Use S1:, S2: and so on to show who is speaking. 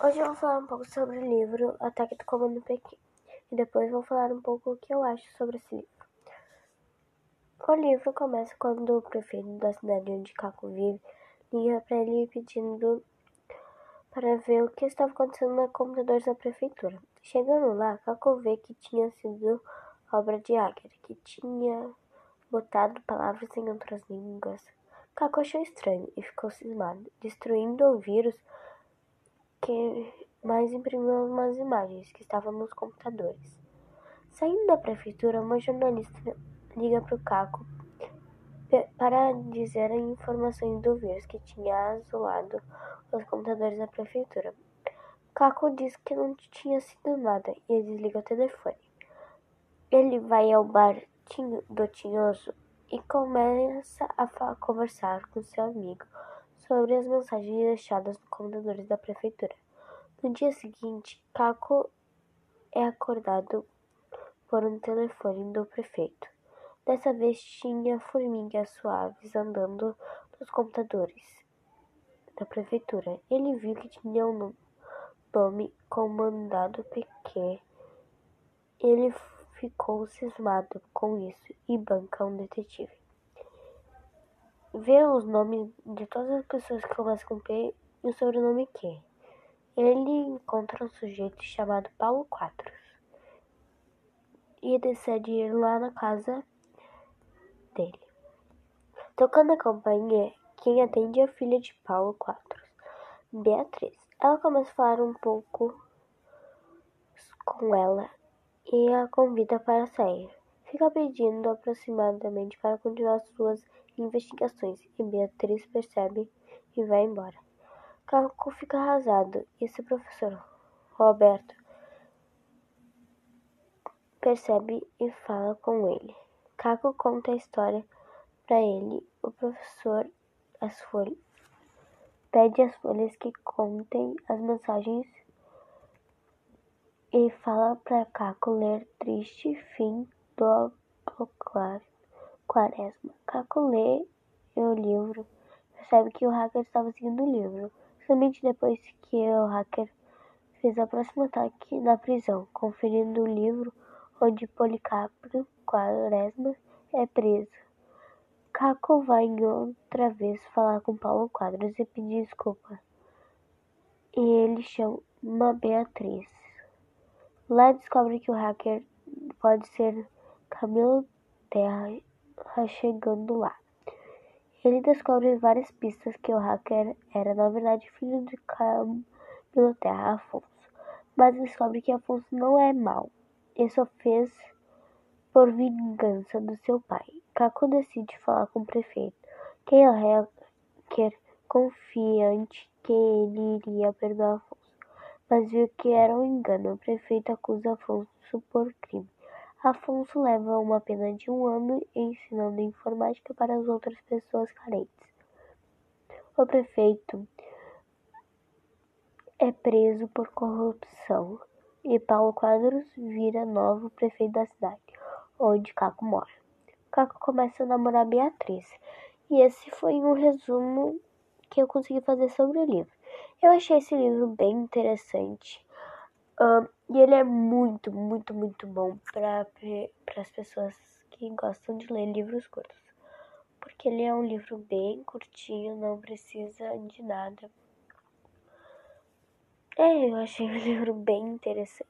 S1: Hoje eu vou falar um pouco sobre o livro Ataque do Comando Pequeno e depois vou falar um pouco o que eu acho sobre esse livro. O livro começa quando o prefeito da cidade onde Caco vive liga para ele pedindo para ver o que estava acontecendo nos computadores da prefeitura. Chegando lá, Caco vê que tinha sido obra de hacker, que tinha botado palavras em outras línguas. Caco achou estranho e ficou cismado, destruindo o vírus que mais imprimiu umas imagens que estavam nos computadores. Saindo da prefeitura, uma jornalista liga para o Caco para dizer as informações do vírus que tinha azulado os computadores da prefeitura. Caco diz que não tinha sido nada e desliga o telefone. Ele vai ao bar do Tinhoso e começa a conversar com seu amigo sobre as mensagens deixadas nos computadores da prefeitura. No dia seguinte, Caco é acordado por um telefone do prefeito. Dessa vez tinha formigas suaves andando nos computadores da prefeitura. Ele viu que tinha um nome comandado PQ. Ele ficou cismado com isso e banca um detetive vê os nomes de todas as pessoas que começam com P e o sobrenome Q. Ele encontra um sujeito chamado Paulo Quatros e decide ir lá na casa dele. Tocando a campainha, quem atende é a filha de Paulo Quatros, Beatriz. Ela começa a falar um pouco com ela e a convida para sair. Fica pedindo aproximadamente para continuar suas investigações e Beatriz percebe e vai embora. Caco fica arrasado e seu professor, Roberto, percebe e fala com ele. Caco conta a história para ele. O professor as folhas, pede as folhas que contem as mensagens e fala para Caco ler Triste Fim do Quaresma. Caco lê o livro, percebe que o hacker estava seguindo o livro, somente depois que o hacker fez o próximo ataque na prisão, conferindo o livro onde Policarpo Quaresma é preso. Caco vai outra vez falar com Paulo Quadros e pedir desculpa. E ele chama Beatriz. Lá descobre que o hacker pode ser Camilo Terra chegando lá. Ele descobre várias pistas que o hacker era na verdade filho de Camilo Terra Afonso, mas descobre que Afonso não é mau e só fez por vingança do seu pai. Caco decide falar com o prefeito, quem é o hacker confiante que ele iria perdoar Afonso, mas viu que era um engano. O prefeito acusa Afonso por crime. Afonso leva uma pena de um ano ensinando informática para as outras pessoas carentes. O prefeito é preso por corrupção e Paulo Quadros vira novo prefeito da cidade, onde Caco mora. Caco começa a namorar Beatriz. E esse foi um resumo que eu consegui fazer sobre o livro. Eu achei esse livro bem interessante. Uh, e ele é muito, muito, muito bom para as pessoas que gostam de ler livros curtos. Porque ele é um livro bem curtinho, não precisa de nada. É, eu achei o livro bem interessante.